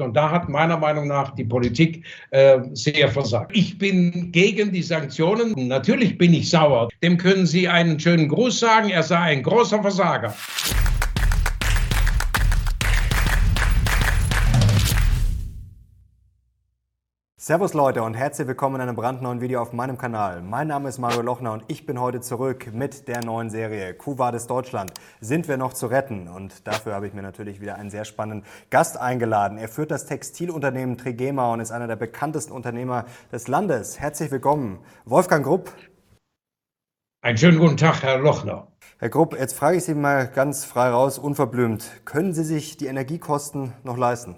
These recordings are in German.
Und da hat meiner Meinung nach die Politik äh, sehr versagt. Ich bin gegen die Sanktionen. Natürlich bin ich sauer. Dem können Sie einen schönen Gruß sagen. Er sei ein großer Versager. Servus Leute und herzlich willkommen in einem brandneuen Video auf meinem Kanal. Mein Name ist Mario Lochner und ich bin heute zurück mit der neuen Serie Kuwades Deutschland. Sind wir noch zu retten? Und dafür habe ich mir natürlich wieder einen sehr spannenden Gast eingeladen. Er führt das Textilunternehmen Trigema und ist einer der bekanntesten Unternehmer des Landes. Herzlich willkommen, Wolfgang Grupp. Einen schönen guten Tag, Herr Lochner. Herr Grupp, jetzt frage ich Sie mal ganz frei raus, unverblümt. Können Sie sich die Energiekosten noch leisten?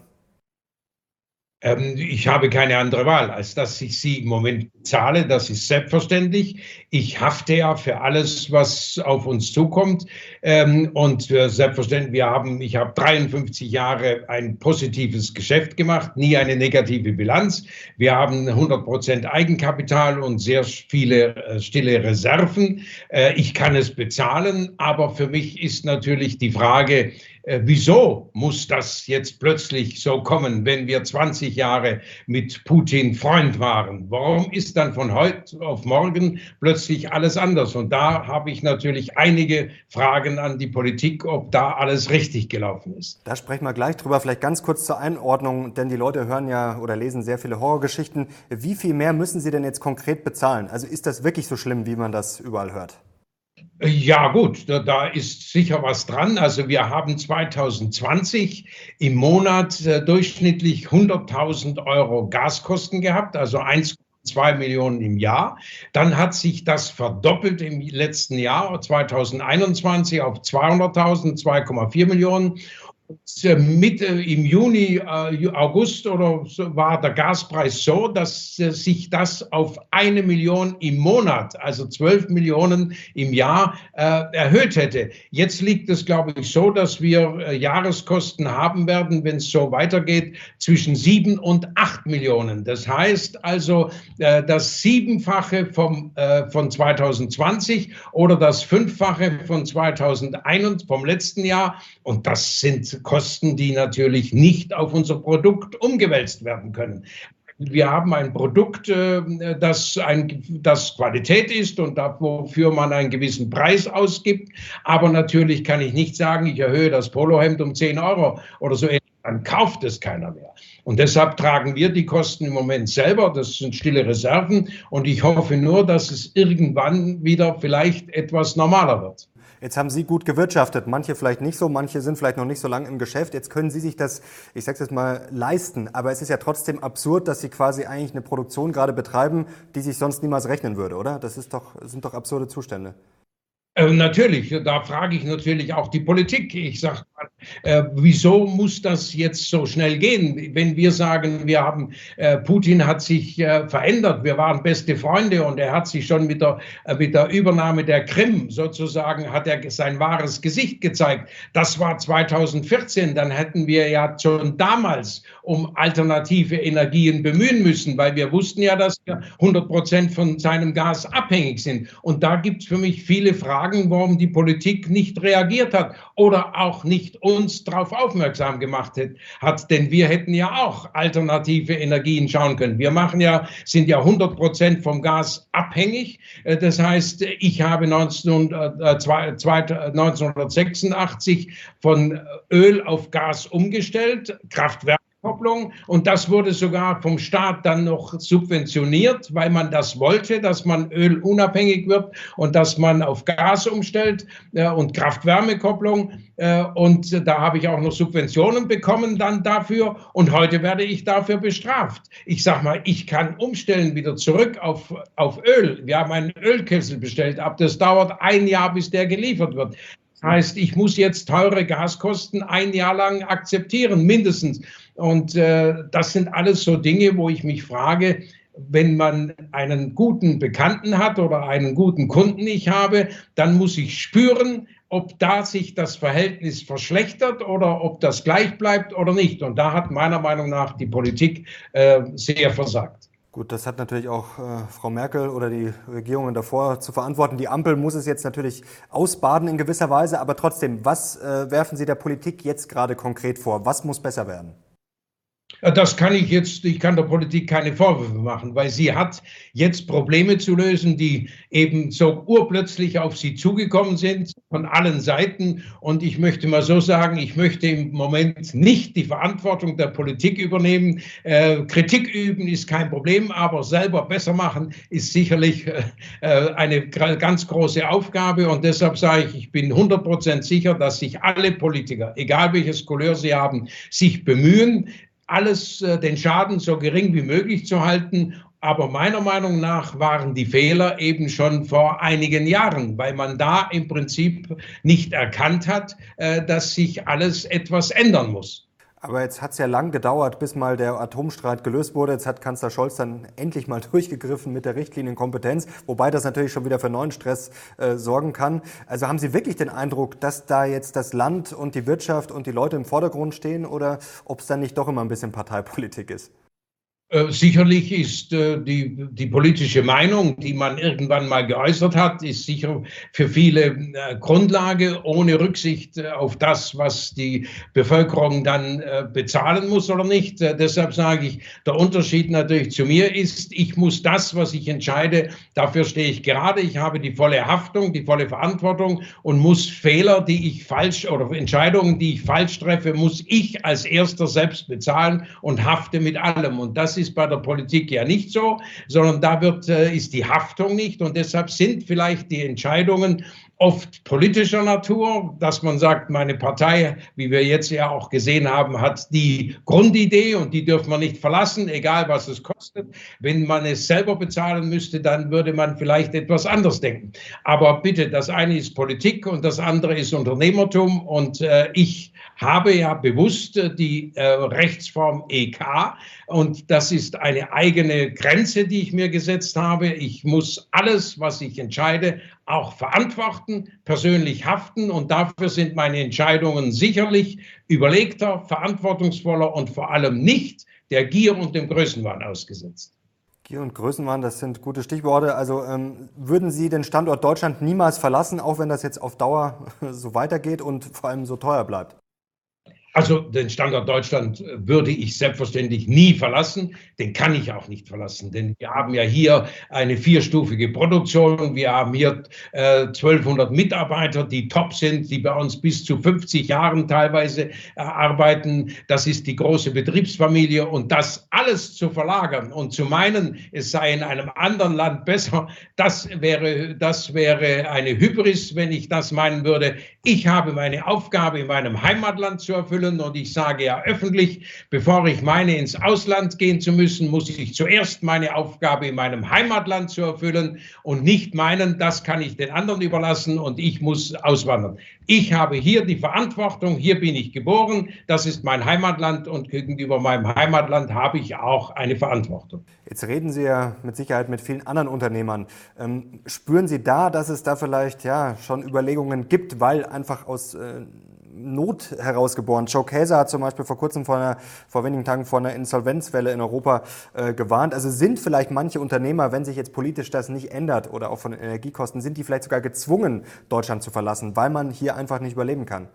Ähm, ich habe keine andere Wahl, als dass ich sie im Moment zahle. Das ist selbstverständlich. Ich hafte ja für alles, was auf uns zukommt. Ähm, und äh, selbstverständlich, wir haben, ich habe 53 Jahre ein positives Geschäft gemacht, nie eine negative Bilanz. Wir haben 100 Prozent Eigenkapital und sehr viele äh, stille Reserven. Äh, ich kann es bezahlen, aber für mich ist natürlich die Frage, äh, wieso muss das jetzt plötzlich so kommen, wenn wir 20 Jahre mit Putin Freund waren? Warum ist dann von heute auf morgen plötzlich alles anders? Und da habe ich natürlich einige Fragen an die Politik, ob da alles richtig gelaufen ist. Da sprechen wir gleich drüber. Vielleicht ganz kurz zur Einordnung, denn die Leute hören ja oder lesen sehr viele Horrorgeschichten. Wie viel mehr müssen Sie denn jetzt konkret bezahlen? Also ist das wirklich so schlimm, wie man das überall hört? Ja gut, da, da, ist sicher was dran. Also wir haben 2020 im Monat äh, durchschnittlich 100.000 Euro Gaskosten gehabt, also 1,2 Millionen im Jahr. Dann hat sich das verdoppelt im letzten Jahr, 2021 auf 200.000, 2,4 Millionen. Mitte im Juni, äh, August oder so war der Gaspreis so, dass äh, sich das auf eine Million im Monat, also zwölf Millionen im Jahr, äh, erhöht hätte. Jetzt liegt es, glaube ich, so, dass wir Jahreskosten haben werden, wenn es so weitergeht, zwischen sieben und acht Millionen. Das heißt also das Siebenfache vom, von 2020 oder das Fünffache von 2021, vom letzten Jahr. Und das sind Kosten, die natürlich nicht auf unser Produkt umgewälzt werden können. Wir haben ein Produkt, äh, das, ein, das Qualität ist und wofür man einen gewissen Preis ausgibt. Aber natürlich kann ich nicht sagen, ich erhöhe das Polohemd um 10 Euro oder so. Dann kauft es keiner mehr. Und deshalb tragen wir die Kosten im Moment selber. Das sind stille Reserven. Und ich hoffe nur, dass es irgendwann wieder vielleicht etwas normaler wird. Jetzt haben Sie gut gewirtschaftet, manche vielleicht nicht so, manche sind vielleicht noch nicht so lange im Geschäft. Jetzt können Sie sich das, ich sage jetzt mal, leisten. Aber es ist ja trotzdem absurd, dass Sie quasi eigentlich eine Produktion gerade betreiben, die sich sonst niemals rechnen würde, oder? Das ist doch, sind doch absurde Zustände. Äh, natürlich, da frage ich natürlich auch die Politik. Ich sage, äh, wieso muss das jetzt so schnell gehen? Wenn wir sagen, wir haben, äh, Putin hat sich äh, verändert, wir waren beste Freunde und er hat sich schon mit der, äh, mit der Übernahme der Krim sozusagen, hat er sein wahres Gesicht gezeigt. Das war 2014, dann hätten wir ja schon damals um alternative Energien bemühen müssen, weil wir wussten ja, dass wir 100 Prozent von seinem Gas abhängig sind. Und da gibt es für mich viele Fragen fragen, warum die Politik nicht reagiert hat oder auch nicht uns darauf aufmerksam gemacht hat. Denn wir hätten ja auch alternative Energien schauen können. Wir machen ja, sind ja 100 Prozent vom Gas abhängig. Äh, das heißt, ich habe 1986 von Öl auf Gas umgestellt, Kraftwerke Kopplung. Und das wurde sogar vom Staat dann noch subventioniert, weil man das wollte, dass man ölunabhängig wird und dass man auf Gas umstellt äh, und Kraft-Wärme-Kopplung. Äh, und da habe ich auch noch Subventionen bekommen dann dafür. Und heute werde ich dafür bestraft. Ich sage mal, ich kann umstellen wieder zurück auf, auf Öl. Wir haben einen Ölkessel bestellt, aber das dauert ein Jahr, bis der geliefert wird. Das heißt, ich muss jetzt teure Gaskosten ein Jahr lang akzeptieren, mindestens. Und äh, das sind alles so Dinge, wo ich mich frage, wenn man einen guten Bekannten hat oder einen guten Kunden ich habe, dann muss ich spüren, ob da sich das Verhältnis verschlechtert oder ob das gleich bleibt oder nicht. Und da hat meiner Meinung nach die Politik äh, sehr versagt. Gut, das hat natürlich auch äh, Frau Merkel oder die Regierungen davor zu verantworten. Die Ampel muss es jetzt natürlich ausbaden in gewisser Weise, aber trotzdem, was äh, werfen Sie der Politik jetzt gerade konkret vor? Was muss besser werden? Das kann ich jetzt, ich kann der Politik keine Vorwürfe machen, weil sie hat jetzt Probleme zu lösen, die eben so urplötzlich auf sie zugekommen sind von allen Seiten. Und ich möchte mal so sagen, ich möchte im Moment nicht die Verantwortung der Politik übernehmen. Äh, Kritik üben ist kein Problem, aber selber besser machen ist sicherlich äh, äh eine ganz große Aufgabe. Und deshalb sage ich, ich bin 100 Prozent sicher, dass sich alle Politiker, egal welches Couleur sie haben, sich bemühen, alles, äh, den Schaden so gering wie möglich zu halten. Aber meiner Meinung nach waren die Fehler eben schon vor einigen Jahren, weil man da im Prinzip nicht erkannt hat, äh, dass sich alles etwas ändern muss. Aber jetzt hat es ja lang gedauert, bis mal der Atomstreit gelöst wurde. Jetzt hat Kanzler Scholz dann endlich mal durchgegriffen mit der Richtlinienkompetenz, wobei das natürlich schon wieder für neuen Stress äh, sorgen kann. Also haben Sie wirklich den Eindruck, dass da jetzt das Land und die Wirtschaft und die Leute im Vordergrund stehen oder ob es dann nicht doch immer ein bisschen Parteipolitik ist? Äh, sicherlich ist äh, die, die politische Meinung, die man irgendwann mal geäußert hat, ist sicher für viele äh, Grundlage, ohne Rücksicht auf das, was die Bevölkerung dann bezahlen muss oder nicht. Deshalb sage ich, der Unterschied natürlich zu mir ist, ich muss das, was ich entscheide, dafür stehe ich gerade. Ich habe die volle Haftung, die volle Verantwortung und muss Fehler, die ich falsch oder Entscheidungen, die ich falsch treffe, muss ich als erster selbst bezahlen und hafte mit allem. Und das ist bei der Politik ja nicht so, sondern da wird, äh, ist die Haftung nicht und deshalb sind vielleicht die Entscheidungen oft politischer Natur, dass man sagt, meine Partei, wie wir jetzt ja auch gesehen haben, hat die Grundidee und die dürfen wir nicht verlassen, egal was es kostet. Wenn man es selber bezahlen müsste, dann würde man vielleicht etwas anders denken. Aber bitte, das eine ist Politik und das andere ist Unternehmertum und äh, ich habe ja bewusst äh, die äh, Rechtsform EK und das ist eine eigene Grenze, die ich mir gesetzt habe. Ich muss alles, was ich entscheide, auch verantworten, persönlich haften und dafür sind meine Entscheidungen sicherlich überlegter, verantwortungsvoller und vor allem nicht der Gier und dem Größenwahn ausgesetzt. Gier und Größenwahn, das sind gute Stichworte. Also ähm, würden Sie den Standort Deutschland niemals verlassen, auch wenn das jetzt auf Dauer so weitergeht und vor allem so teuer bleibt? Also den Standort Deutschland würde ich selbstverständlich nie verlassen. Den kann ich auch nicht verlassen, denn wir haben ja hier eine vierstufige Produktion. Wir haben hier äh, 1200 Mitarbeiter, die top sind, die bei uns bis zu 50 Jahren teilweise äh, arbeiten. Das ist die große Betriebsfamilie und das alles zu verlagern und zu meinen, es sei in einem anderen Land besser, das wäre, das wäre eine Hybris, wenn ich das meinen würde. Ich habe meine Aufgabe in meinem Heimatland zu erfüllen erfüllen. Und ich sage ja öffentlich, bevor ich meine, ins Ausland gehen zu müssen, muss ich zuerst meine Aufgabe in meinem Heimatland zu erfüllen und nicht meinen, das kann ich den anderen überlassen und ich muss auswandern. Ich habe hier die Verantwortung, hier bin ich geboren, das ist mein Heimatland und gegenüber meinem Heimatland habe ich auch eine Verantwortung. Jetzt reden Sie ja mit Sicherheit mit vielen anderen Unternehmern. Ähm, spüren Sie da, dass es da vielleicht ja schon Überlegungen gibt, weil einfach aus äh, Not herausgeboren. Joe Käser hat zum Beispiel vor kurzem, vor, einer, vor wenigen Tagen, vor einer Insolvenzwelle in Europa äh, gewarnt. Also sind vielleicht manche Unternehmer, wenn sich jetzt politisch das nicht ändert oder auch von Energiekosten, sind die vielleicht sogar gezwungen, Deutschland zu verlassen, weil man hier einfach nicht überleben kann?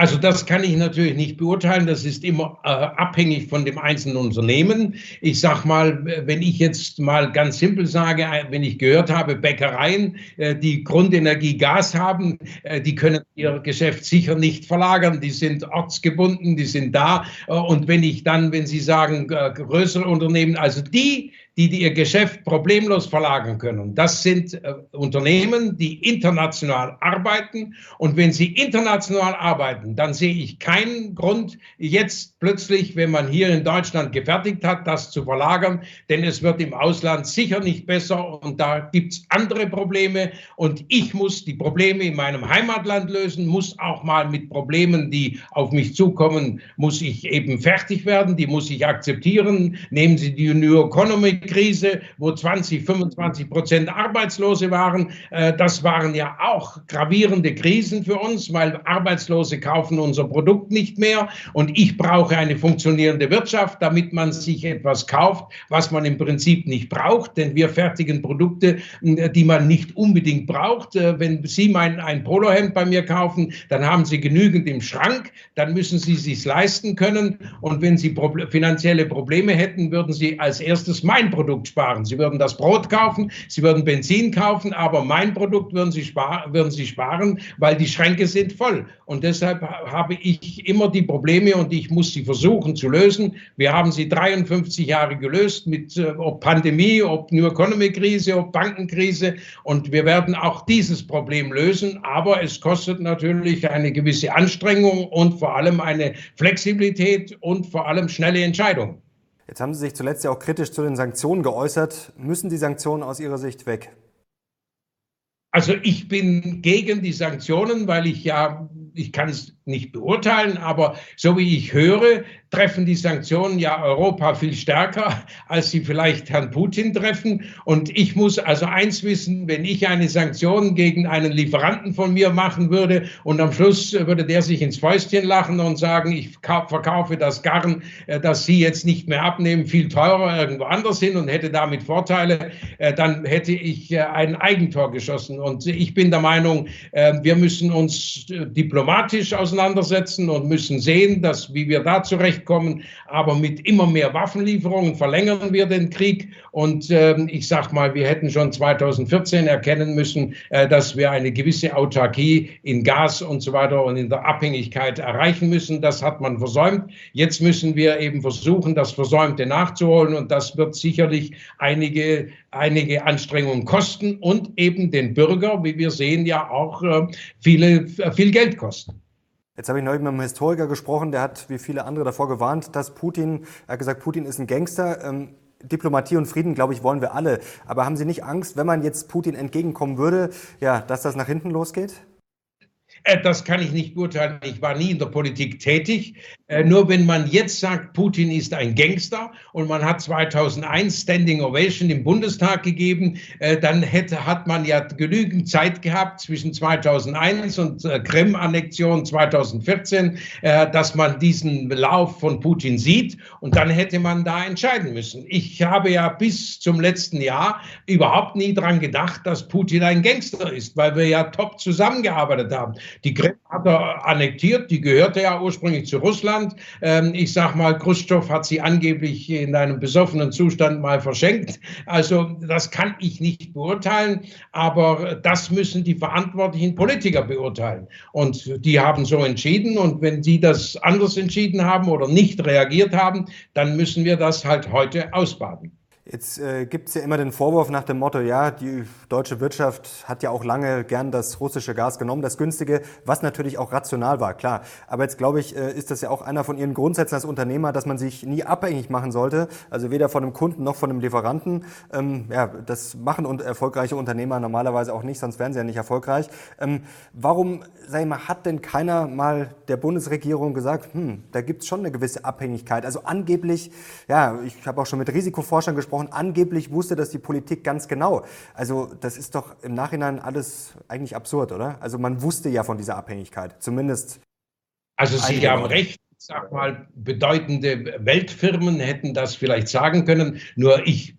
Also das kann ich natürlich nicht beurteilen. Das ist immer äh, abhängig von dem einzelnen Unternehmen. Ich sage mal, wenn ich jetzt mal ganz simpel sage, äh, wenn ich gehört habe, Bäckereien, äh, die Grundenergie Gas haben, äh, die können ihr Geschäft sicher nicht verlagern. Die sind ortsgebunden, die sind da. Äh, und wenn ich dann, wenn Sie sagen, äh, größere Unternehmen, also die, die, die ihr Geschäft problemlos verlagern können. Das sind äh, Unternehmen, die international arbeiten. Und wenn sie international arbeiten, dann sehe ich keinen Grund, jetzt plötzlich, wenn man hier in Deutschland gefertigt hat, das zu verlagern. Denn es wird im Ausland sicher nicht besser und da gibt es andere Probleme. Und ich muss die Probleme in meinem Heimatland lösen, muss auch mal mit Problemen, die auf mich zukommen, muss ich eben fertig werden, die muss ich akzeptieren. Nehmen Sie die New Economic Krise, wo 20, 25 Prozent Arbeitslose waren. Äh, das waren ja auch gravierende Krisen für uns, weil Arbeitslose kaufen unser Produkt nicht mehr und ich brauche eine funktionierende Wirtschaft, damit man sich etwas kauft, was man im Prinzip nicht braucht, denn wir fertigen Produkte, die man nicht unbedingt braucht. Äh, wenn Sie mein, ein Polohemd bei mir kaufen, dann haben Sie genügend im Schrank, dann müssen Sie sich leisten können und wenn Sie finanzielle Probleme hätten, würden Sie als erstes mein Produkt sparen. Sie würden das Brot kaufen, Sie würden Benzin kaufen, aber mein Produkt würden Sie, sparen, würden Sie sparen, weil die Schränke sind voll. Und deshalb habe ich immer die Probleme und ich muss sie versuchen zu lösen. Wir haben sie 53 Jahre gelöst mit äh, ob Pandemie, ob New Economy Krise, ob Bankenkrise. Und wir werden auch dieses Problem lösen. Aber es kostet natürlich eine gewisse Anstrengung und vor allem eine Flexibilität und vor allem schnelle Entscheidungen. Jetzt haben Sie sich zuletzt ja auch kritisch zu den Sanktionen geäußert. Müssen die Sanktionen aus Ihrer Sicht weg? Also ich bin gegen die Sanktionen, weil ich ja, ich kann es nicht beurteilen, aber so wie ich höre, treffen die Sanktionen ja Europa viel stärker, als sie vielleicht Herrn Putin treffen. Und ich muss also eins wissen, wenn ich eine Sanktion gegen einen Lieferanten von mir machen würde und am Schluss würde der sich ins Fäustchen lachen und sagen, ich verkaufe das Garn, äh, das Sie jetzt nicht mehr abnehmen, viel teurer irgendwo anders hin und hätte damit Vorteile, äh, dann hätte ich äh, ein Eigentor geschossen. Und ich bin der Meinung, wir müssen uns diplomatisch auseinandersetzen und müssen sehen, dass, wie wir da zurecht zurechtkommen. Aber mit immer mehr Waffenlieferungen verlängern wir den Krieg. Und äh, ich sage mal, wir hätten schon 2014 erkennen müssen, äh, dass wir eine gewisse Autarkie in Gas und so weiter und in der Abhängigkeit erreichen müssen. Das hat man versäumt. Jetzt müssen wir eben versuchen, das Versäumte nachzuholen. Und das wird sicherlich einige, einige Anstrengungen kosten und eben den Bürger, wie wir sehen, ja auch äh, viele, viel Geld kosten. Jetzt habe ich neulich mit einem Historiker gesprochen, der hat wie viele andere davor gewarnt, dass Putin, er hat gesagt, Putin ist ein Gangster. Ähm, Diplomatie und Frieden, glaube ich, wollen wir alle. Aber haben Sie nicht Angst, wenn man jetzt Putin entgegenkommen würde, ja, dass das nach hinten losgeht? Äh, das kann ich nicht beurteilen. Ich war nie in der Politik tätig. Äh, nur wenn man jetzt sagt, Putin ist ein Gangster und man hat 2001 Standing Ovation im Bundestag gegeben, äh, dann hätte, hat man ja genügend Zeit gehabt zwischen 2001 und Krim-Annexion 2014, dass man diesen Lauf von Putin sieht und dann hätte man da entscheiden müssen. Ich habe ja bis zum letzten Jahr überhaupt nie daran gedacht, dass Putin ein Gangster ist, weil wir ja top zusammengearbeitet haben. Die Krim hat er annektiert, die gehörte ja ursprünglich zu Russland. Ähm, ich sag mal, Khrushchev hat sie angeblich in einem besoffenen Zustand mal verschenkt. Also das kann ich nicht beurteilen, aber das müssen die verantwortlichen Politiker beurteilen. Und die haben so entschieden und wenn die das anders entschieden haben oder nicht reagiert haben, dann müssen wir das halt heute ausbaden. Jetzt äh, gibt es ja immer den Vorwurf nach dem Motto, ja, die deutsche Wirtschaft hat ja auch lange gern das russische Gas genommen, das günstige, was natürlich auch rational war, klar. Aber jetzt glaube ich, äh, ist das ja auch einer von Ihren Grundsätzen als Unternehmer, dass man sich nie abhängig machen sollte, also weder von einem Kunden noch von einem Lieferanten. Ähm, ja, das machen und erfolgreiche Unternehmer normalerweise auch nicht, sonst wären sie ja nicht erfolgreich. Ähm, warum, sag ich mal, hat denn keiner mal der Bundesregierung gesagt, hm, da gibt es schon eine gewisse Abhängigkeit? Also angeblich, ja, ich habe auch schon mit Risikoforschern gesprochen, gesprochen, angeblich wusste das die Politik ganz genau. Also das ist doch im Nachhinein alles eigentlich absurd, oder? Also man wusste ja von dieser Abhängigkeit, zumindest. Also Sie haben recht sag mal, bedeutende Weltfirmen hätten das vielleicht sagen können. Nur ich,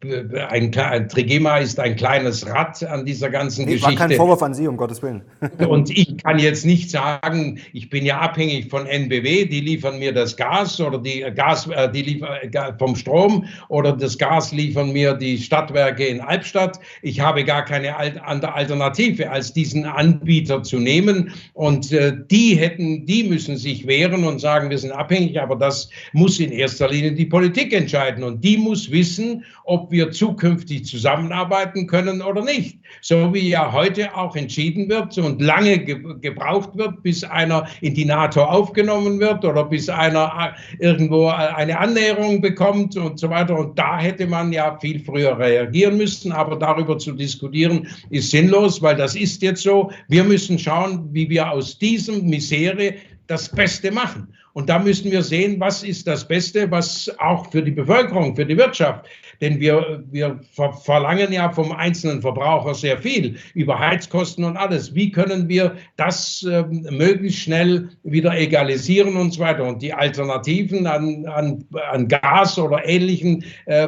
ein, ein Trigema ist ein kleines Rad an dieser ganzen nee, Geschichte. War kein Vorwurf an Sie, um Gottes Willen. Und ich kann jetzt nicht sagen, ich bin ja abhängig von NBW, die liefern mir das Gas oder die Gas, äh, die liefern äh, vom Strom oder das Gas liefern mir die Stadtwerke in Albstadt. Ich habe gar keine andere Alternative, als diesen Anbieter zu nehmen. Und äh, die hätten, die müssen sich wehren und sagen, wir sind sind abhängig, aber das muss in erster Linie die Politik entscheiden. Und die muss wissen, ob wir zukünftig zusammenarbeiten können oder nicht. So wie ja heute auch entschieden wird und lange ge gebraucht wird, bis einer in die NATO aufgenommen wird oder bis einer äh, irgendwo eine Annäherung bekommt und so weiter. Und da hätte man ja viel früher reagieren müssen. Aber darüber zu diskutieren ist sinnlos, weil das ist jetzt so. Wir müssen schauen, wie wir aus diesem Misere das Beste machen. Und da müssen wir sehen, was ist das Beste, was auch für die Bevölkerung, für die Wirtschaft, denn wir, wir verlangen ja vom einzelnen Verbraucher sehr viel über Heizkosten und alles. Wie können wir das äh, möglichst schnell wieder egalisieren und so weiter? Und die Alternativen an, an, an Gas oder ähnlichen äh,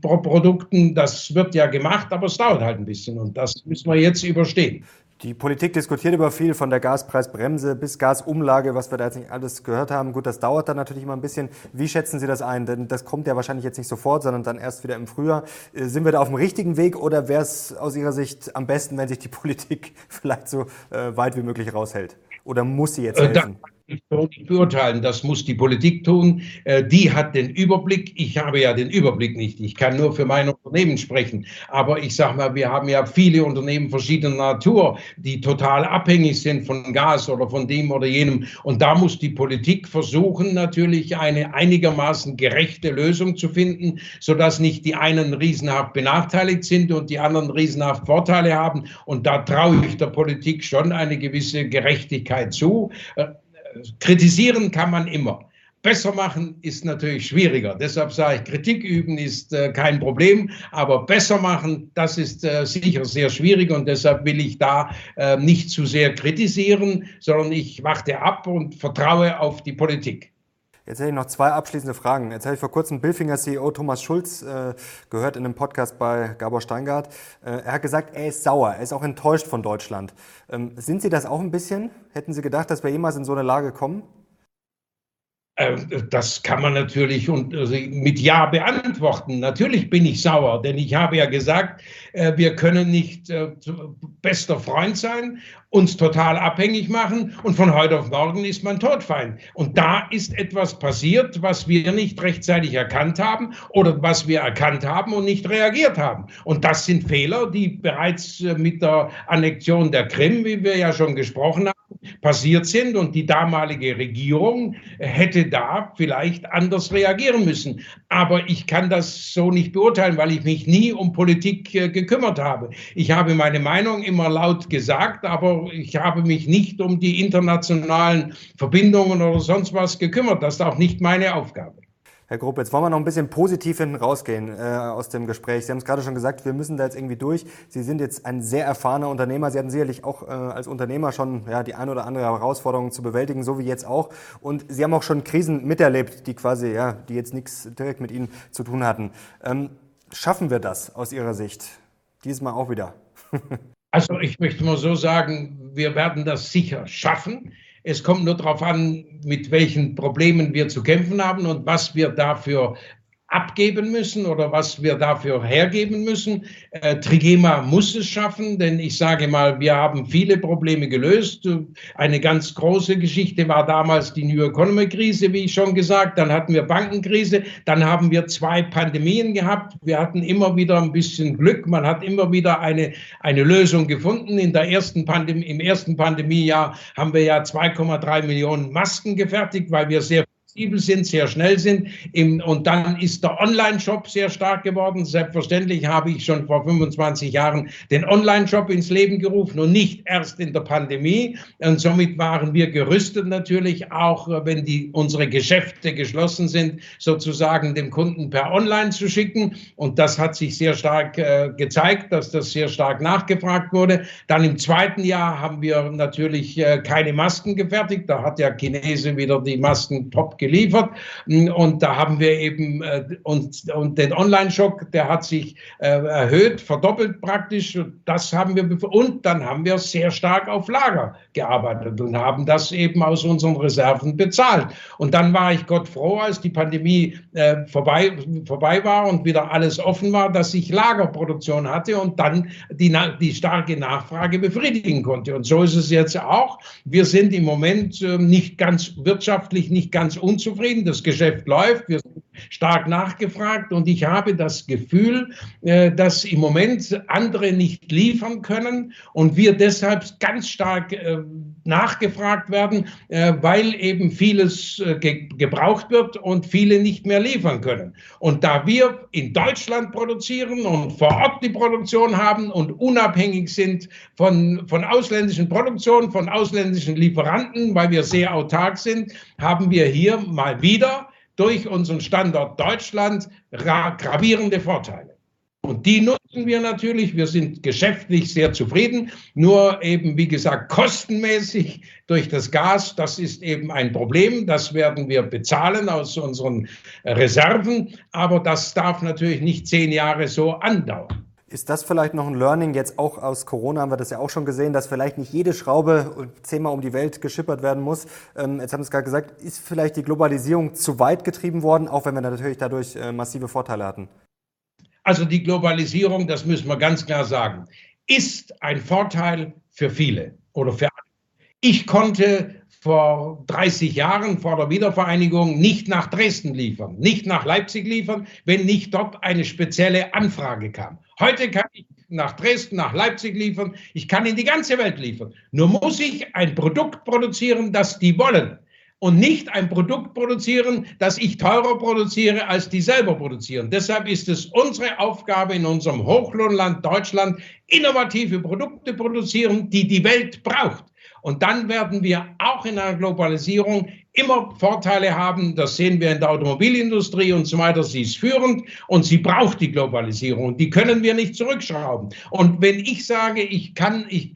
Produkten, das wird ja gemacht, aber es dauert halt ein bisschen und das müssen wir jetzt überstehen. Die Politik diskutiert über viel, von der Gaspreisbremse bis Gasumlage, was wir da jetzt nicht alles gehört haben. Gut, das dauert dann natürlich immer ein bisschen. Wie schätzen Sie das ein? Denn das kommt ja wahrscheinlich jetzt nicht sofort, sondern dann erst wieder im Frühjahr. Äh, sind wir da auf dem richtigen Weg oder wäre es aus Ihrer Sicht am besten, wenn sich die Politik vielleicht so äh, weit wie möglich raushält? Oder muss sie jetzt äh, nicht beurteilen. Das muss die Politik tun. Äh, die hat den Überblick. Ich habe ja den Überblick nicht. Ich kann nur für mein Unternehmen sprechen. Aber ich sage mal, wir haben ja viele Unternehmen verschiedener Natur, die total abhängig sind von Gas oder von dem oder jenem. Und da muss die Politik versuchen, natürlich eine einigermaßen gerechte Lösung zu finden, sodass nicht die einen riesenhaft benachteiligt sind und die anderen riesenhaft Vorteile haben. Und da traue ich der Politik schon eine gewisse Gerechtigkeit zu äh, kritisieren kann man immer. Besser machen ist natürlich schwieriger. Deshalb sage ich, Kritik üben ist äh, kein Problem, aber besser machen, das ist äh, sicher sehr schwierig und deshalb will ich da äh, nicht zu sehr kritisieren, sondern ich warte ab und vertraue auf die Politik. Jetzt hätte ich noch zwei abschließende Fragen. Jetzt habe ich vor kurzem Billfinger CEO Thomas Schulz äh, gehört in einem Podcast bei Gabor Steingart. Äh, er hat gesagt, er ist sauer, er ist auch enttäuscht von Deutschland. Ähm, sind Sie das auch ein bisschen? Hätten Sie gedacht, dass wir jemals in so eine Lage kommen? Äh, das kann man natürlich also mit Ja beantworten. Natürlich bin ich sauer, denn ich habe ja gesagt, äh, wir können nicht äh, bester Freund sein, uns total abhängig machen und von heute auf morgen ist man Todfeind. Und da ist etwas passiert, was wir nicht rechtzeitig erkannt haben oder was wir erkannt haben und nicht reagiert haben. Und das sind Fehler, die bereits mit der Annexion der Krim, wie wir ja schon gesprochen haben, passiert sind und die damalige Regierung hätte da vielleicht anders reagieren müssen. Aber ich kann das so nicht beurteilen, weil ich mich nie um Politik äh, gekümmert habe. Ich habe meine Meinung immer laut gesagt, aber ich habe mich nicht um die internationalen Verbindungen oder sonst was gekümmert. Das ist auch nicht meine Aufgabe. Herr Grupp, jetzt wollen wir noch ein bisschen positiv hinten rausgehen äh, aus dem Gespräch. Sie haben es gerade schon gesagt, wir müssen da jetzt irgendwie durch. Sie sind jetzt ein sehr erfahrener Unternehmer. Sie hatten sicherlich auch äh, als Unternehmer schon ja, die ein oder andere Herausforderung zu bewältigen, so wie jetzt auch. Und Sie haben auch schon Krisen miterlebt, die quasi, ja, die jetzt nichts direkt mit Ihnen zu tun hatten. Ähm, schaffen wir das aus Ihrer Sicht? Dieses Mal auch wieder. also ich möchte mal so sagen, wir werden das sicher schaffen. Es kommt nur darauf an, mit welchen Problemen wir zu kämpfen haben und was wir dafür abgeben müssen oder was wir dafür hergeben müssen. Äh, Trigema muss es schaffen, denn ich sage mal, wir haben viele Probleme gelöst. Eine ganz große Geschichte war damals die New Economy Krise, wie ich schon gesagt. Dann hatten wir Bankenkrise. Dann haben wir zwei Pandemien gehabt. Wir hatten immer wieder ein bisschen Glück. Man hat immer wieder eine, eine Lösung gefunden. In der ersten Pandemie, Im ersten Pandemiejahr haben wir ja 2,3 Millionen Masken gefertigt, weil wir sehr flexibel sind, sehr schnell sind. Und dann ist der Online-Shop sehr stark geworden. Selbstverständlich habe ich schon vor 25 Jahren den Online-Shop ins Leben gerufen und nicht erst in der Pandemie. Und somit waren wir gerüstet natürlich auch, wenn die, unsere Geschäfte geschlossen sind, sozusagen dem Kunden per Online zu schicken. Und das hat sich sehr stark äh, gezeigt, dass das sehr stark nachgefragt wurde. Dann im zweiten Jahr haben wir natürlich äh, keine Masken gefertigt. Da hat der Chinese wieder die Masken top geliefert. Und da haben wir eben äh, uns, und den Online-Schock, der hat sich äh, erhöht, verdoppelt praktisch. Das haben wir, und dann haben wir sehr stark auf Lager gearbeitet und haben das eben aus unseren Reserven bezahlt. Und dann war ich Gott froh, als die Pandemie äh, vorbei, vorbei war und wieder alles offen war, dass ich Lagerproduktion hatte und dann die, die starke Nachfrage befriedigen konnte. Und so ist es jetzt auch. Wir sind im Moment äh, nicht ganz wirtschaftlich, nicht ganz un unzufrieden. Das Geschäft läuft, wir sind stark nachgefragt und ich habe das Gefühl, äh, dass im Moment andere nicht liefern können und wir deshalb ganz stark äh, nachgefragt werden, äh, weil eben vieles äh, ge gebraucht wird und viele nicht mehr liefern können. Und da wir in Deutschland produzieren und vor Ort die Produktion haben und unabhängig sind von, von ausländischen Produktionen, von ausländischen Lieferanten, weil wir sehr autark sind, haben wir hier mal wieder durch unseren Standort Deutschland gravierende Vorteile. Und die nutzen wir natürlich. Wir sind geschäftlich sehr zufrieden. Nur eben, wie gesagt, kostenmäßig durch das Gas, das ist eben ein Problem. Das werden wir bezahlen aus unseren Reserven. Aber das darf natürlich nicht zehn Jahre so andauern. Ist das vielleicht noch ein Learning? Jetzt auch aus Corona haben wir das ja auch schon gesehen, dass vielleicht nicht jede Schraube zehnmal um die Welt geschippert werden muss. Ähm, jetzt haben Sie es gerade gesagt, ist vielleicht die Globalisierung zu weit getrieben worden, auch wenn wir natürlich dadurch äh, massive Vorteile hatten? Also die Globalisierung, das müssen wir ganz klar sagen, ist ein Vorteil für viele oder für alle. Ich konnte vor 30 Jahren vor der Wiedervereinigung nicht nach Dresden liefern, nicht nach Leipzig liefern, wenn nicht dort eine spezielle Anfrage kam. Heute kann ich nach Dresden, nach Leipzig liefern, ich kann in die ganze Welt liefern. Nur muss ich ein Produkt produzieren, das die wollen und nicht ein Produkt produzieren, das ich teurer produziere, als die selber produzieren. Deshalb ist es unsere Aufgabe in unserem Hochlohnland Deutschland, innovative Produkte produzieren, die die Welt braucht. Und dann werden wir auch in einer Globalisierung immer Vorteile haben. Das sehen wir in der Automobilindustrie und so weiter. Sie ist führend und sie braucht die Globalisierung. Die können wir nicht zurückschrauben. Und wenn ich sage, ich kann, ich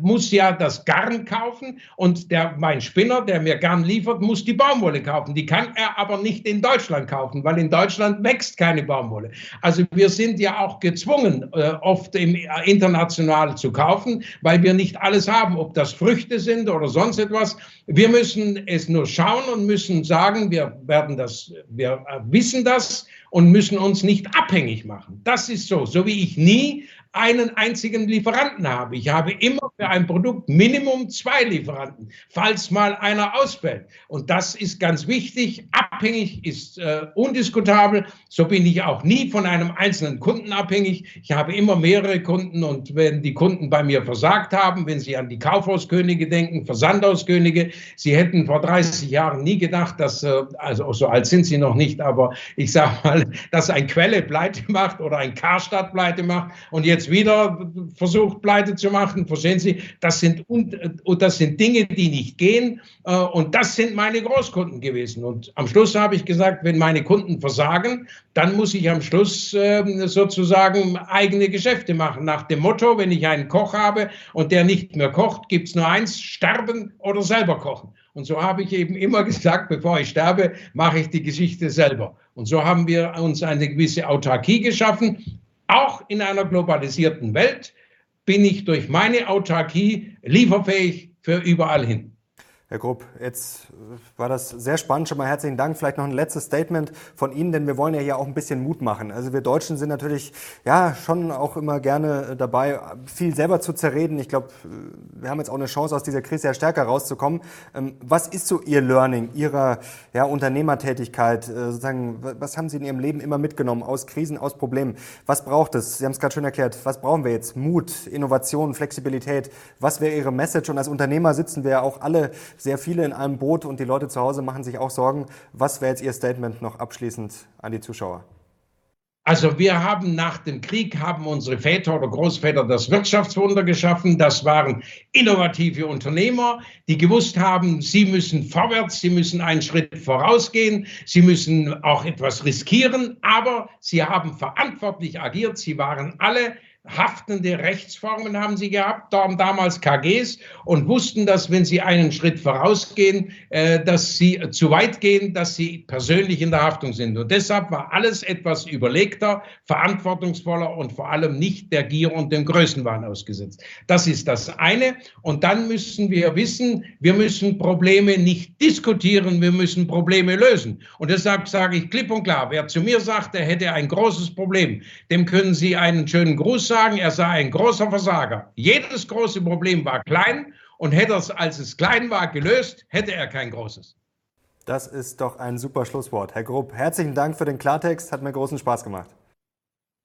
muss ja das Garn kaufen und der, mein Spinner, der mir Garn liefert, muss die Baumwolle kaufen. Die kann er aber nicht in Deutschland kaufen, weil in Deutschland wächst keine Baumwolle. Also wir sind ja auch gezwungen, äh, oft im, äh, international zu kaufen, weil wir nicht alles haben, ob das Früchte sind oder sonst etwas. Wir müssen es nur schauen und müssen sagen, wir werden das, wir wissen das und müssen uns nicht abhängig machen. Das ist so, so wie ich nie einen einzigen Lieferanten habe. Ich habe immer für ein Produkt Minimum zwei Lieferanten, falls mal einer ausfällt. Und das ist ganz wichtig. Abhängig ist äh, undiskutabel. So bin ich auch nie von einem einzelnen Kunden abhängig. Ich habe immer mehrere Kunden und wenn die Kunden bei mir versagt haben, wenn sie an die Kaufhauskönige denken, Versandhauskönige, sie hätten vor 30 Jahren nie gedacht, dass, äh, also so alt sind sie noch nicht, aber ich sage mal, dass ein Quelle pleite macht oder ein Karstadt pleite macht und jetzt jetzt wieder versucht, pleite zu machen. Verstehen Sie? Das sind, das sind Dinge, die nicht gehen. Äh, und das sind meine Großkunden gewesen. Und am Schluss habe ich gesagt, wenn meine Kunden versagen, dann muss ich am Schluss ähm, sozusagen eigene Geschäfte machen. Nach dem Motto, wenn ich einen Koch habe und der nicht mehr kocht, gibt es nur eins, sterben oder selber kochen. Und so habe ich eben immer gesagt, bevor ich sterbe, mache ich die Geschichte selber. Und so haben wir uns eine gewisse Autarkie geschaffen. Auch in einer globalisierten Welt bin ich durch meine Autarkie lieferfähig für überall hin. Herr Grupp, jetzt war das sehr spannend. Schon mal herzlichen Dank. Vielleicht noch ein letztes Statement von Ihnen, denn wir wollen ja hier auch ein bisschen Mut machen. Also wir Deutschen sind natürlich ja schon auch immer gerne dabei, viel selber zu zerreden. Ich glaube, wir haben jetzt auch eine Chance, aus dieser Krise ja stärker rauszukommen. Ähm, was ist so Ihr Learning, Ihrer ja, Unternehmertätigkeit? Äh, sozusagen, was haben Sie in Ihrem Leben immer mitgenommen aus Krisen, aus Problemen? Was braucht es? Sie haben es gerade schön erklärt. Was brauchen wir jetzt? Mut, Innovation, Flexibilität. Was wäre Ihre Message? Und als Unternehmer sitzen wir ja auch alle sehr viele in einem Boot und die Leute zu Hause machen sich auch Sorgen. Was wäre jetzt Ihr Statement noch abschließend an die Zuschauer? Also wir haben nach dem Krieg, haben unsere Väter oder Großväter das Wirtschaftswunder geschaffen. Das waren innovative Unternehmer, die gewusst haben, sie müssen vorwärts, sie müssen einen Schritt vorausgehen, sie müssen auch etwas riskieren, aber sie haben verantwortlich agiert. Sie waren alle haftende Rechtsformen haben sie gehabt, damals KGs, und wussten, dass wenn sie einen Schritt vorausgehen, äh, dass sie zu weit gehen, dass sie persönlich in der Haftung sind. Und deshalb war alles etwas überlegter, verantwortungsvoller und vor allem nicht der Gier und dem Größenwahn ausgesetzt. Das ist das eine. Und dann müssen wir wissen, wir müssen Probleme nicht diskutieren, wir müssen Probleme lösen. Und deshalb sage ich klipp und klar, wer zu mir sagt, er hätte ein großes Problem, dem können Sie einen schönen Gruß sagen, er sei ein großer Versager. Jedes große Problem war klein und hätte es, als es klein war, gelöst, hätte er kein großes. Das ist doch ein super Schlusswort. Herr Grupp, herzlichen Dank für den Klartext, hat mir großen Spaß gemacht.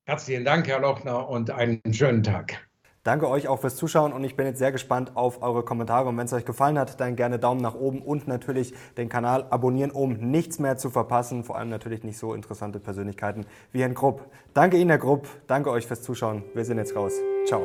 Herzlichen Dank, Herr Lochner, und einen schönen Tag. Danke euch auch fürs Zuschauen und ich bin jetzt sehr gespannt auf eure Kommentare. Und wenn es euch gefallen hat, dann gerne Daumen nach oben und natürlich den Kanal abonnieren, um nichts mehr zu verpassen. Vor allem natürlich nicht so interessante Persönlichkeiten wie Herrn Grupp. Danke Ihnen, Herr Grupp. Danke euch fürs Zuschauen. Wir sind jetzt raus. Ciao.